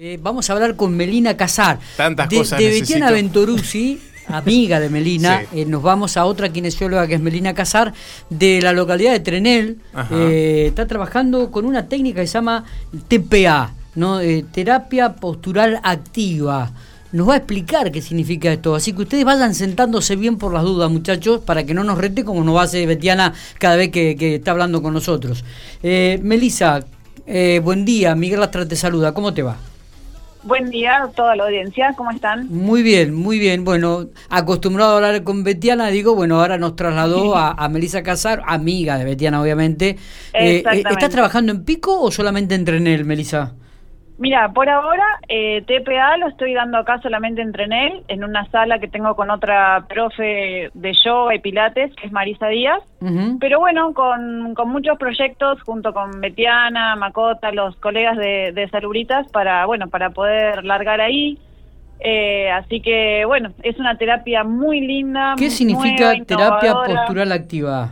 Eh, vamos a hablar con Melina Casar. Tantas de, cosas De necesito. Betiana Ventoruzzi, amiga de Melina. Sí. eh, nos vamos a otra kinesióloga que es Melina Casar, de la localidad de Trenel. Eh, está trabajando con una técnica que se llama TPA, ¿no? Terapia postural activa. Nos va a explicar qué significa esto. Así que ustedes vayan sentándose bien por las dudas, muchachos, para que no nos rete como nos va a hacer Betiana cada vez que, que está hablando con nosotros. Eh, Melisa, eh, buen día. Miguel Lastra te saluda. ¿Cómo te va? Buen día a toda la audiencia, ¿cómo están? Muy bien, muy bien. Bueno, acostumbrado a hablar con Betiana, digo, bueno, ahora nos trasladó a, a Melisa Casar, amiga de Betiana, obviamente. Eh, Exactamente. ¿Estás trabajando en Pico o solamente en Trenel, Melisa? Mira, por ahora eh, TPA lo estoy dando acá solamente en Trenel, en una sala que tengo con otra profe de yoga y pilates, que es Marisa Díaz. Pero bueno, con, con muchos proyectos junto con Betiana, Macota, los colegas de, de Salubritas para, bueno, para poder largar ahí. Eh, así que bueno, es una terapia muy linda. ¿Qué significa nueva, terapia postural activa?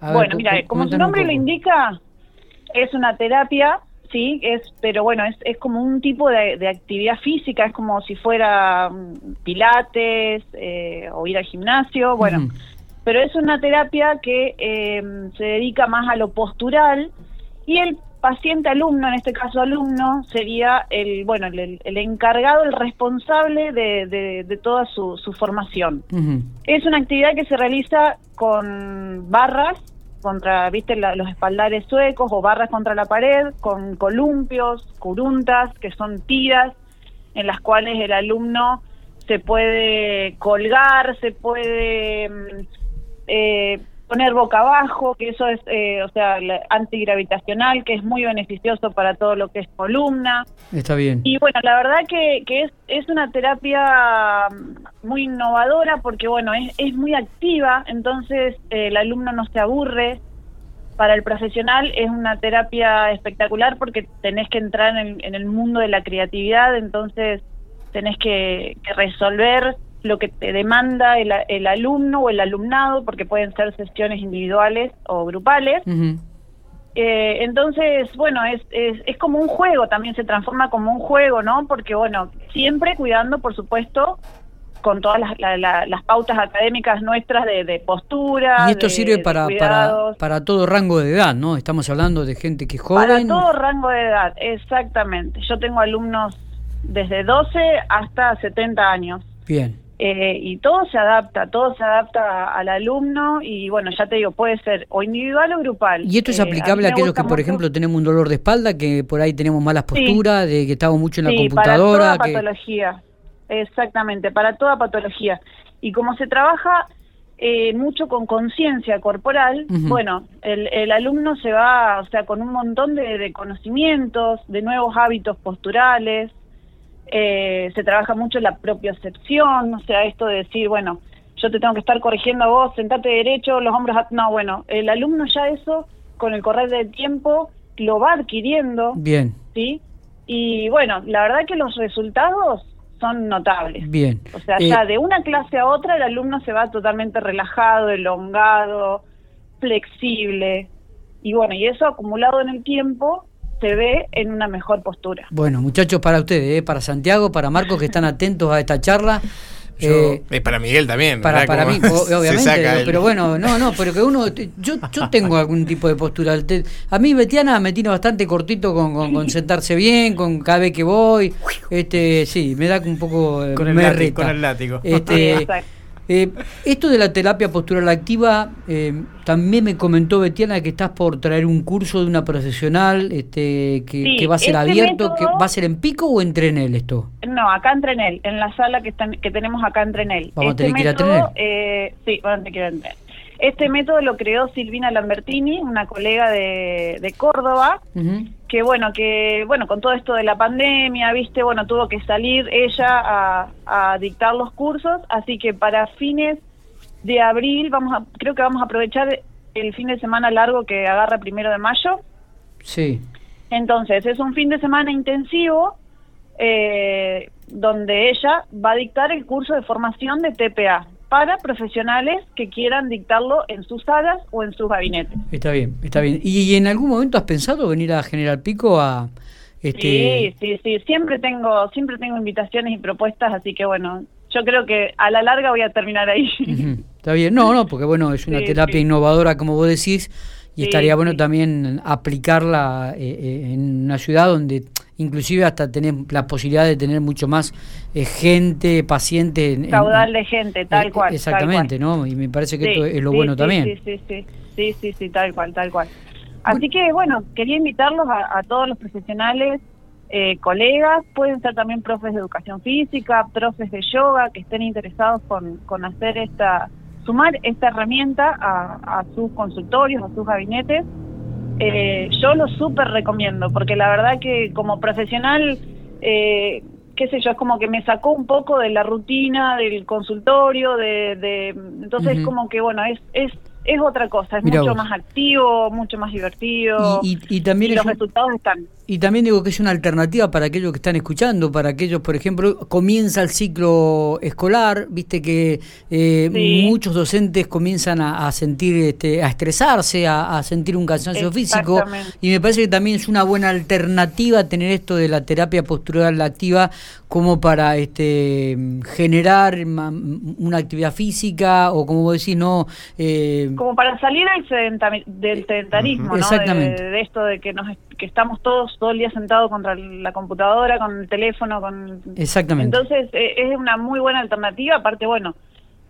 A Bueno, mira, co- como su nombre lo indica, es una terapia, sí, es, pero bueno, es, es como un tipo de, de actividad física, es como si fuera mm, pilates eh, o ir al gimnasio, bueno, Ujú. pero es una terapia que eh, se dedica más a lo postural y el paciente alumno, en este caso alumno, sería el, bueno, el, el encargado, el responsable de, de- de toda su, su formación. Es una actividad que se realiza con barras contra, viste, la- los espaldares suecos o barras contra la pared, con columpios, curuntas, que son tiras en las cuales el alumno se puede colgar, se puede mm, eh, poner boca abajo, que eso es, eh, o sea, antigravitacional, que es muy beneficioso para todo lo que es columna. Está bien. Y bueno, la verdad que, que es, es una terapia mm, muy innovadora porque, bueno, es, es muy activa, entonces eh, el alumno no se aburre. Para el profesional es una terapia espectacular porque tenés que entrar en, en el mundo de la creatividad, entonces tenés que, que resolver lo que te demanda el, el alumno o el alumnado, porque pueden ser sesiones individuales o grupales. Eh, entonces, bueno, es, es, es como un juego, también se transforma como un juego, ¿no? Porque, bueno, siempre cuidando, por supuesto, con todas las, la- la- las pautas académicas nuestras de, de postura. Y esto de- sirve para, para, para todo rango de edad, ¿no? Estamos hablando de gente que es joven. Para todo rango de edad, exactamente. Yo tengo alumnos desde 12 hasta 70 años. Bien. Eh, y todo se adapta, todo se adapta al alumno y bueno, ya te digo, puede ser o individual o grupal. ¿Y esto es Eh, aplicable a mí me aquellos que, por ejemplo, tenemos un dolor de espalda, que por ahí tenemos malas Sí. posturas, de que estamos mucho en la computadora? Para toda que... patología, exactamente, para toda patología. Y como se trabaja eh, mucho con conciencia corporal, bueno, el, el alumno se va, o sea, con un montón de, de conocimientos, de nuevos hábitos posturales. Eh, se trabaja mucho la propiocepción, o sea, esto de decir, bueno, yo te tengo que estar corrigiendo a vos, sentate derecho, los hombros... a- No, bueno, el alumno ya eso, con el correr del tiempo, lo va adquiriendo. Bien, ¿sí? Y bueno, la verdad que los resultados son notables. bien. O sea, Eh, ya de una clase a otra el alumno se va totalmente relajado, elongado, flexible. Y bueno, y eso acumulado en el tiempo se ve en una mejor postura. Bueno, muchachos, para ustedes, ¿eh? para Santiago, para Marcos, que están atentos a esta charla. Yo- eh, para Miguel también. para, para mí, obviamente, pero bueno, no, no, pero que uno, yo, yo tengo algún tipo de postura. A mí Betiana me tiene bastante cortito con, con, con sentarse bien, con cada vez que voy, este, sí, me da un poco, eh, Con el me látigo, con el látigo. Este, Exacto. Eh, esto de la terapia postural activa, eh, también me comentó Betiana que estás por traer un curso de una profesional, este, que, Sí, que va a ser este abierto, que va a ser en pico o en Trenel esto. No, acá en Trenel, en la sala que, están, que tenemos acá en Trenel. Vamos a tener que ir a Trenel. eh, sí, vamos a tener que ir a Trenel. Este método lo creó Silvina Lambertini, una colega de, de Córdoba, que bueno, que bueno, con todo esto de la pandemia, viste, bueno, tuvo que salir ella a, a dictar los cursos, así que para fines de abril vamos a, creo que vamos a aprovechar el fin de semana largo que agarra primero de mayo. Sí. Entonces, es un fin de semana intensivo eh, donde ella va a dictar el curso de formación de TPA para profesionales que quieran dictarlo en sus salas o en sus gabinetes. Está bien, está bien. ¿Y, en algún momento has pensado venir a General Pico a Este... Sí, sí, sí, siempre tengo, siempre tengo invitaciones y propuestas, así que bueno, yo creo que a la larga voy a terminar ahí. Está bien, no, no, porque bueno, es una terapia innovadora, como vos decís, y estaría bueno también aplicarla eh, eh, en una ciudad donde inclusive hasta tener la posibilidad de tener mucho más eh, gente, pacientes. Caudal de gente, tal cual. Exactamente, ¿no? Y me parece que esto es lo bueno también. Sí, sí, sí, sí, sí, tal cual, tal cual. Así que bueno, quería invitarlos a, todos los profesionales, eh, colegas, pueden ser también profes de educación física, profes de yoga, que estén interesados con, con hacer esta, sumar esta herramienta a, sus consultorios, a sus gabinetes. Eh, yo lo súper recomiendo, porque la verdad que como profesional, eh, qué sé yo, es como que me sacó un poco de la rutina del consultorio, de, de entonces como que bueno, es, es es otra cosa, es mucho más activo, mucho más divertido. Y, también los resultados están. Y también digo que es una alternativa para aquellos que están escuchando, para aquellos, por ejemplo, comienza el ciclo escolar, viste que eh, muchos docentes comienzan a, sentir, este, a estresarse, a, sentir un cansancio físico, y me parece que también es una buena alternativa tener esto de la terapia postural activa como para este generar una actividad física o como vos decís, no... Eh, como para salir del sedentarismo, ¿no? De, esto de que nos que estamos todos todo el día sentados contra la computadora, con el teléfono, con... Exactamente. Entonces eh, es una muy buena alternativa, aparte, bueno,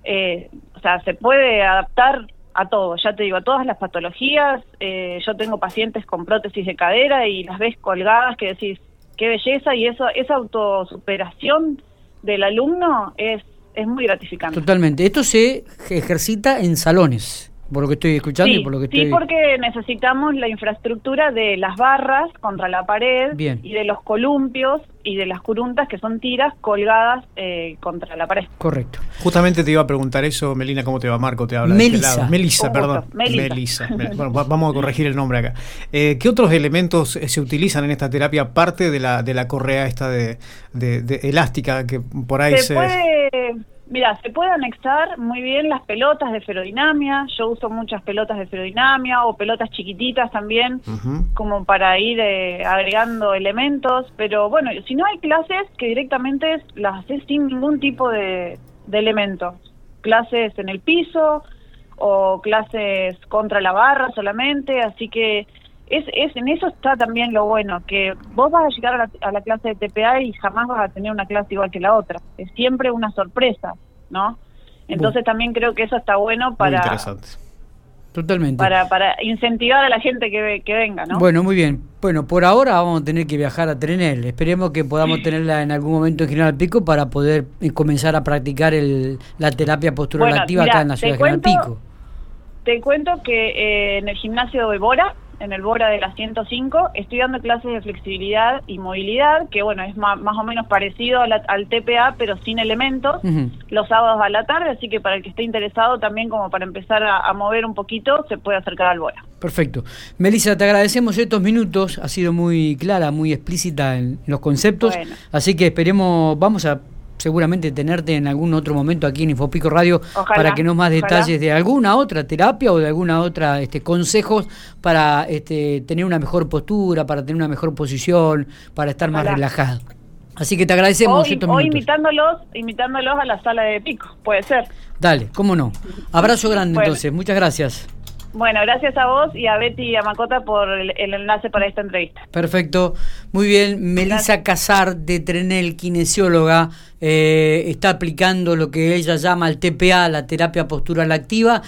eh, o sea, se puede adaptar a todo, ya te digo, a todas las patologías. yo tengo pacientes con prótesis de cadera y las ves colgadas que decís, qué belleza y eso esa autosuperación del alumno es es muy gratificante. Totalmente. Esto se ejercita en salones por lo que estoy escuchando y por lo que estoy... Sí, porque necesitamos la infraestructura de las barras contra la pared y de los columpios y de las curuntas que son tiras colgadas eh, contra la pared. Correcto. Justamente te iba a preguntar eso, Melina, ¿cómo te va? Marco te habla. Melisa. Melisa, perdón. Melisa. bueno, vamos a corregir el nombre acá. Eh, ¿Qué otros elementos eh, se utilizan en esta terapia aparte de la, de la correa esta de, de, elástica que por ahí se... Puede Mira, se puede anexar muy bien las pelotas de ferodinamia. Yo uso muchas pelotas de ferodinamia o pelotas chiquititas también, como para ir eh, agregando elementos. Pero bueno, si no hay clases que directamente las haces sin ningún tipo de, de elementos. Clases en el piso o clases contra la barra solamente. Así que es, es en eso está también lo bueno, que vos vas a llegar a la, clase de TPA y jamás vas a tener una clase igual que la otra. Es siempre una sorpresa, ¿no? Entonces también creo que eso está bueno para... interesante. Totalmente. Para, para incentivar a la gente que, que venga, ¿no? Bueno, muy bien. Bueno, por ahora vamos a tener que viajar a Trenel. Esperemos que podamos tenerla en algún momento en General Pico para poder eh, comenzar a practicar el, la terapia postural activa acá en la ciudad de General Pico. Te cuento que eh, en el gimnasio de Bora en el Bora de la 105, estoy dando clases de flexibilidad y movilidad, que bueno, es más, o menos parecido al TPA, pero sin elementos, los sábados a la tarde, así que para el que esté interesado también como para empezar a, mover un poquito, se puede acercar al Bora. Perfecto. Melissa, te agradecemos estos minutos, ha sido muy clara, muy explícita en los conceptos, así que esperemos, vamos a seguramente tenerte en algún otro momento aquí en Infopico Radio para que nos más detalles de alguna otra terapia o de alguna otra este, consejos para este, tener una mejor postura, para tener una mejor posición, para estar más relajado. Así que te agradecemos. O, invitándolos, invitándolos a la sala de pico, puede ser. Dale, cómo no. Abrazo grande entonces, muchas gracias. Bueno, gracias a vos y a Betty y a Macota por el, enlace para esta entrevista. Perfecto. Muy bien. Melissa Casar de Trenel, kinesióloga, eh, está aplicando lo que ella llama el TPA, la terapia postural activa.